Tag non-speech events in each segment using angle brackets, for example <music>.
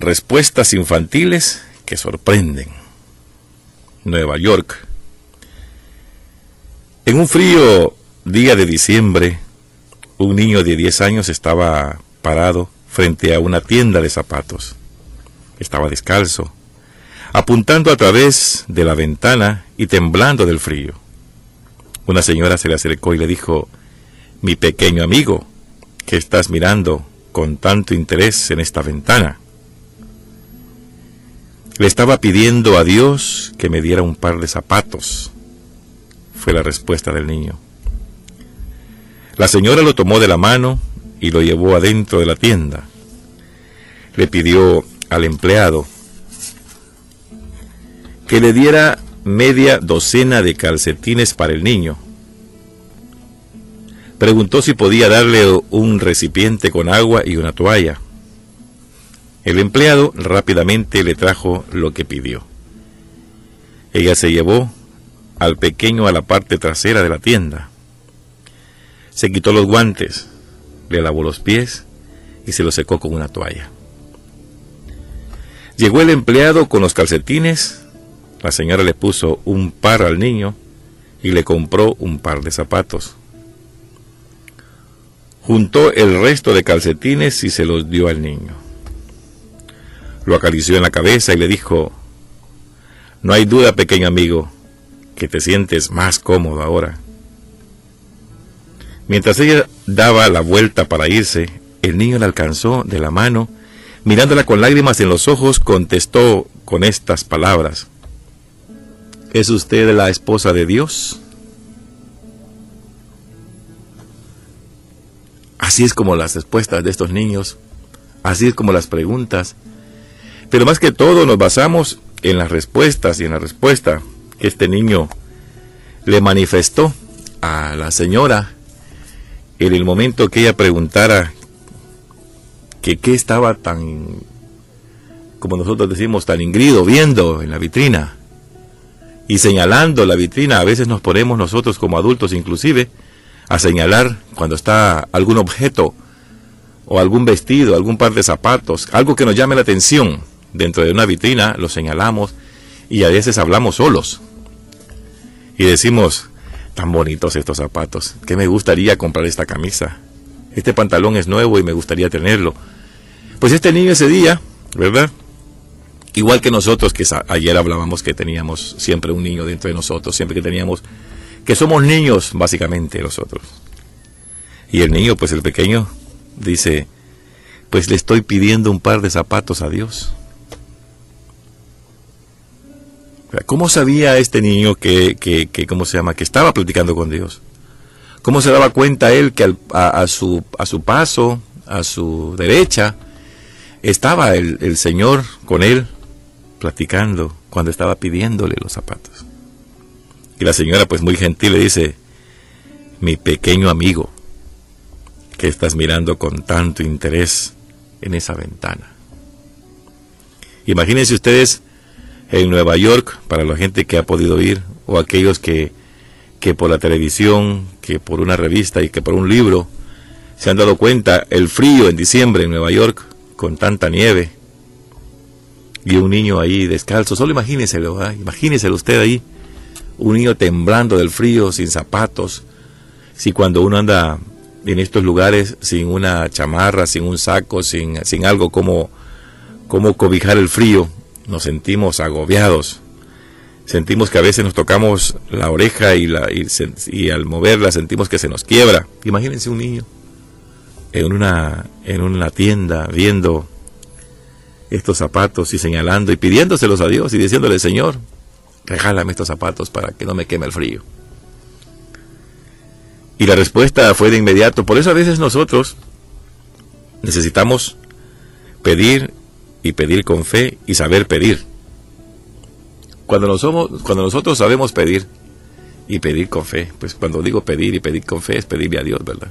respuestas infantiles que sorprenden. Nueva York. En un frío día de diciembre, un niño de 10 años estaba parado frente a una tienda de zapatos. Estaba descalzo, apuntando a través de la ventana y temblando del frío. Una señora se le acercó y le dijo, Mi pequeño amigo, ¿qué estás mirando con tanto interés en esta ventana? Le estaba pidiendo a Dios que me diera un par de zapatos, fue la respuesta del niño. La señora lo tomó de la mano y lo llevó adentro de la tienda. Le pidió al empleado que le diera media docena de calcetines para el niño. Preguntó si podía darle un recipiente con agua y una toalla. El empleado rápidamente le trajo lo que pidió. Ella se llevó al pequeño a la parte trasera de la tienda. Se quitó los guantes, le lavó los pies y se los secó con una toalla. Llegó el empleado con los calcetines, la señora le puso un par al niño y le compró un par de zapatos. Juntó el resto de calcetines y se los dio al niño. Lo acarició en la cabeza y le dijo, No hay duda, pequeño amigo, que te sientes más cómodo ahora. Mientras ella daba la vuelta para irse, el niño la alcanzó de la mano, mirándola con lágrimas en los ojos, contestó con estas palabras. ¿Es usted la esposa de Dios? Así es como las respuestas de estos niños, así es como las preguntas, pero más que todo nos basamos en las respuestas y en la respuesta que este niño le manifestó a la señora en el momento que ella preguntara que qué estaba tan, como nosotros decimos, tan ingrido viendo en la vitrina. Y señalando la vitrina, a veces nos ponemos nosotros como adultos inclusive a señalar cuando está algún objeto o algún vestido, algún par de zapatos, algo que nos llame la atención dentro de una vitrina, lo señalamos y a veces hablamos solos y decimos, tan bonitos estos zapatos, que me gustaría comprar esta camisa. Este pantalón es nuevo y me gustaría tenerlo. Pues este niño ese día, ¿verdad? Igual que nosotros, que ayer hablábamos que teníamos siempre un niño dentro de nosotros, siempre que teníamos, que somos niños básicamente nosotros. Y el niño, pues el pequeño, dice, pues le estoy pidiendo un par de zapatos a Dios. ¿Cómo sabía este niño que, que, ¿cómo se llama? Que estaba platicando con Dios. ¿Cómo se daba cuenta él que a, su, a su paso, a su derecha, estaba el, el Señor con él platicando cuando estaba pidiéndole los zapatos? Y la señora, pues muy gentil, le dice, mi pequeño amigo, que estás mirando con tanto interés en esa ventana. Imagínense ustedes en Nueva York, para la gente que ha podido ir, o aquellos que, que por la televisión, que por una revista y que por un libro se han dado cuenta el frío en diciembre en Nueva York, con tanta nieve, y un niño ahí descalzo, solo imagínenselo, ¿eh? imagínenselo usted ahí, un niño temblando del frío, sin zapatos, si cuando uno anda en estos lugares sin una chamarra, sin un saco, sin, sin algo como, como cobijar el frío, nos sentimos agobiados. Sentimos que a veces nos tocamos la oreja y, la, y, al moverla sentimos que se nos quiebra. Imagínense un niño en una, en una tienda viendo estos zapatos y señalando y pidiéndoselos a Dios y diciéndole, Señor, regálame estos zapatos para que no me queme el frío. Y la respuesta fue de inmediato. Por eso a veces nosotros necesitamos pedir y pedir con fe y saber pedir. Cuando, nosotros sabemos pedir y pedir con fe, pues cuando digo pedir y pedir con fe es pedirle a Dios, ¿verdad?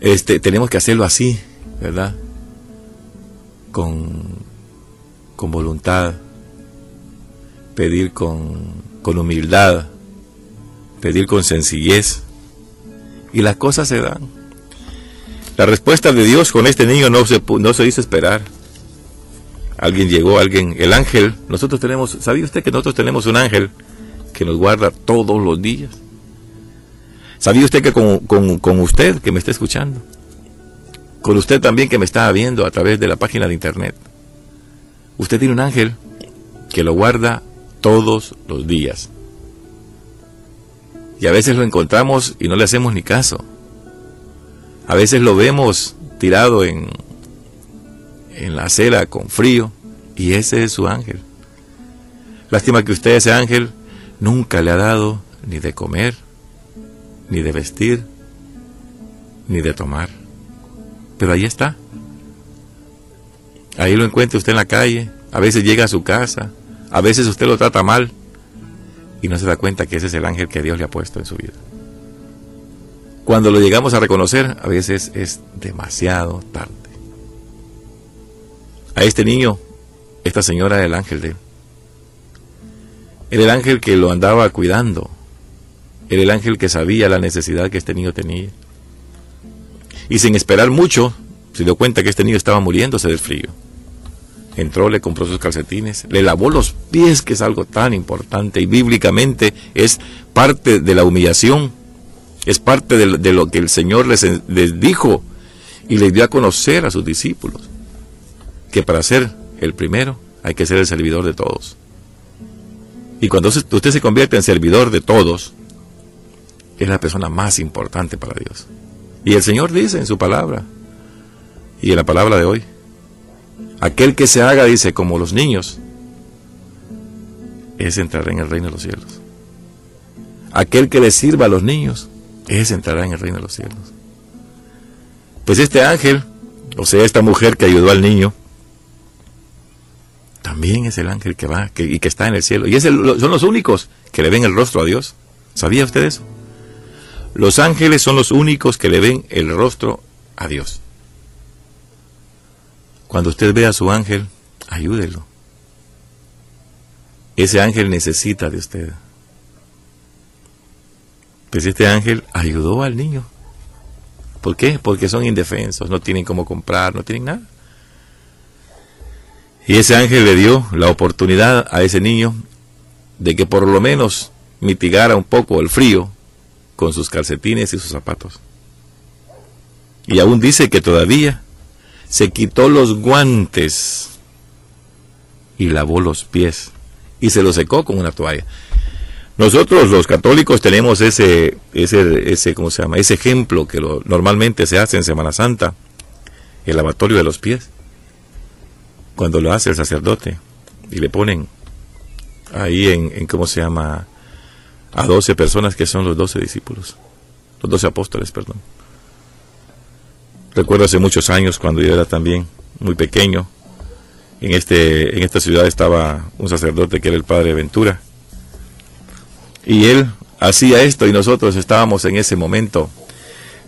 Este, tenemos que hacerlo así, ¿verdad? Con, con voluntad, pedir con, con humildad, pedir con sencillez, y las cosas se dan. La respuesta de Dios con este niño no se, no se hizo esperar. Alguien llegó, alguien, el ángel, nosotros tenemos, ¿sabía usted que nosotros tenemos un ángel que nos guarda todos los días? ¿Sabía usted que con, con usted que me está escuchando, con usted también que me está viendo a través de la página de internet, usted tiene un ángel que lo guarda todos los días? Y a veces lo encontramos y no le hacemos ni caso. A veces lo vemos tirado en, en la acera con frío y ese es su ángel. Lástima que usted ese ángel nunca le ha dado ni de comer, ni de vestir, ni de tomar. Pero ahí está. Ahí lo encuentra usted en la calle, a veces llega a su casa, a veces usted lo trata mal y no se da cuenta que ese es el ángel que Dios le ha puesto en su vida. Cuando lo llegamos a reconocer, a veces es demasiado tarde. A este niño, esta señora era el ángel de él. Era el ángel que lo andaba cuidando. Era el ángel que sabía la necesidad que este niño tenía. Y sin esperar mucho, se dio cuenta que este niño estaba muriéndose del frío entró, le compró sus calcetines, le lavó los pies, que es algo tan importante y bíblicamente es parte de la humillación, es parte de, lo que el Señor les, les dijo y les dio a conocer a sus discípulos, que para ser el primero hay que ser el servidor de todos. Y cuando usted se convierte en servidor de todos, es la persona más importante para Dios. Y el Señor dice en su palabra, y en la palabra de hoy, Aquel que se haga, dice, como los niños, es entrar en el reino de los cielos. Aquel que le sirva a los niños, es entrará en el reino de los cielos. Pues este ángel, o sea, esta mujer que ayudó al niño, también es el ángel que va y que está en el cielo. Y son los únicos que le ven el rostro a Dios. ¿Sabía usted eso? Los ángeles son los únicos que le ven el rostro a Dios. Cuando usted ve a su ángel, ayúdelo. Ese ángel necesita de usted. Pues este ángel ayudó al niño. ¿Por qué? Porque son indefensos, no tienen cómo comprar, no tienen nada. Y ese ángel le dio la oportunidad a ese niño de que por lo menos mitigara un poco el frío con sus calcetines y sus zapatos. Y aún dice que todavía se quitó los guantes y lavó los pies y se los secó con una toalla. Nosotros los católicos tenemos ese, ese, ese, ¿cómo se llama? Ese ejemplo que normalmente se hace en Semana Santa, el lavatorio de los pies, cuando lo hace el sacerdote y le ponen ahí en, ¿cómo se llama? A doce personas que son los doce discípulos, los doce apóstoles, perdón. Recuerdo hace muchos años cuando yo era también muy pequeño. En, este, en esta ciudad estaba un sacerdote que era el padre Ventura. Y él hacía esto y nosotros estábamos en ese momento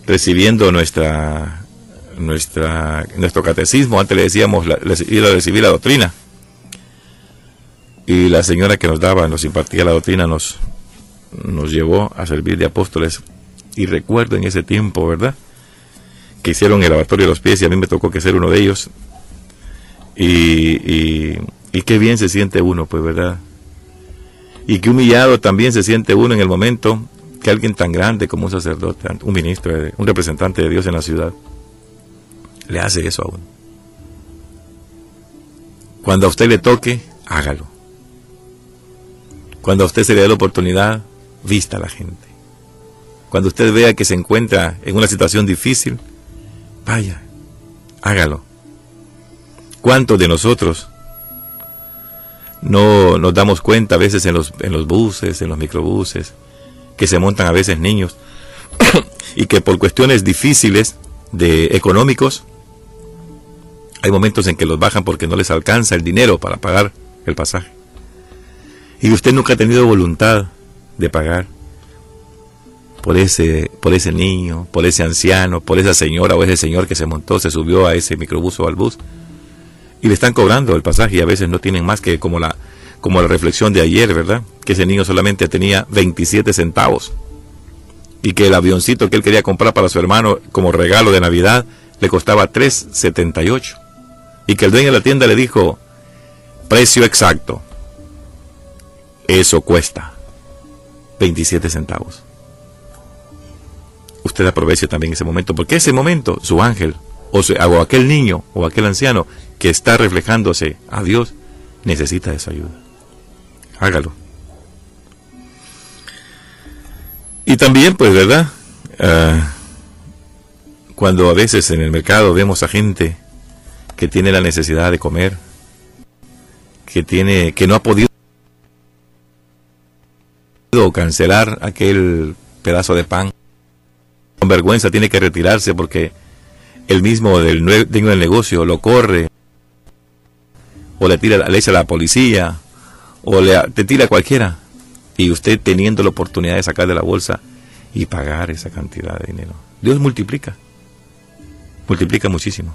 recibiendo nuestra, nuestra, nuestro catecismo. Antes le decíamos ir a recibir la doctrina. Y la señora que nos daba, nos impartía la doctrina, nos, nos llevó a servir de apóstoles. Y recuerdo en ese tiempo, ¿verdad? que hicieron el lavatorio de los pies y a mí me tocó que ser uno de ellos. Y, y, qué bien se siente uno, pues, ¿verdad? Y qué humillado también se siente uno en el momento que alguien tan grande como un sacerdote, un ministro, un representante de Dios en la ciudad, le hace eso a uno. Cuando a usted le toque, hágalo. Cuando a usted se le dé la oportunidad, vista a la gente. Cuando usted vea que se encuentra en una situación difícil, Vaya, hágalo. ¿Cuántos de nosotros no nos damos cuenta a veces en los, en los buses, en los microbuses, que se montan a veces niños <coughs> y que por cuestiones difíciles de económicos hay momentos en que los bajan porque no les alcanza el dinero para pagar el pasaje. Y usted nunca ha tenido voluntad de pagar por ese, por ese niño, por ese anciano, por esa señora o ese señor que se montó, se subió a ese microbús o al bus y le están cobrando el pasaje y a veces no tienen más que como la, como la reflexión de ayer, ¿verdad? Que ese niño solamente tenía 27 centavos y que el avioncito que él quería comprar para su hermano como regalo de Navidad le costaba 3.78 y que el dueño de la tienda le dijo, precio exacto. Eso cuesta 27 centavos. Usted aproveche también ese momento, porque ese momento, su ángel, o, aquel niño, o aquel anciano que está reflejándose a Dios, necesita esa ayuda. Hágalo. Y también, pues, ¿verdad? Ah, cuando a veces en el mercado vemos a gente que tiene la necesidad de comer, que tiene, que no ha podido cancelar aquel pedazo de pan, con vergüenza tiene que retirarse porque el mismo del dueño del negocio lo corre, o le tira le echa a la policía, o le te tira a cualquiera, y usted teniendo la oportunidad de sacar de la bolsa y pagar esa cantidad de dinero. Dios multiplica, multiplica muchísimo.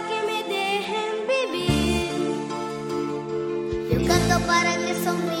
para que sonrían.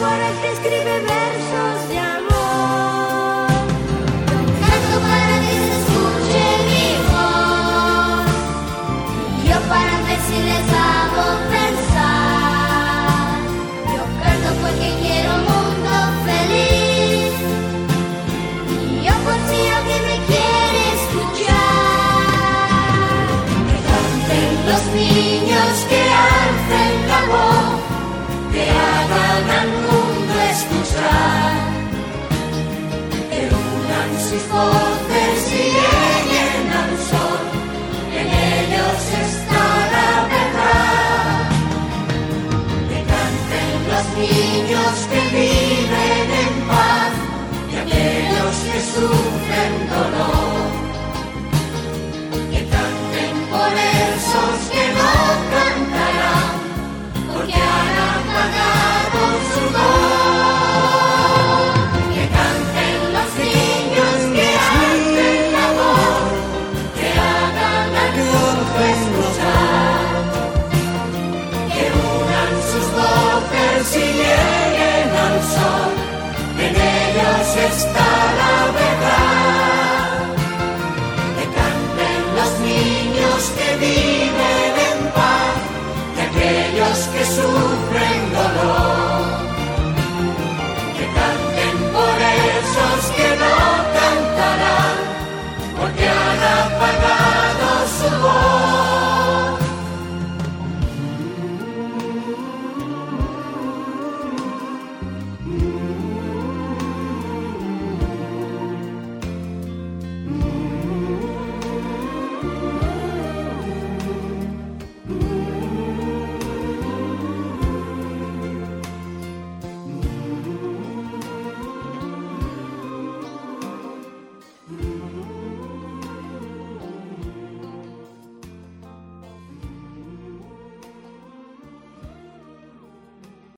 Por el que escribe versos impossible.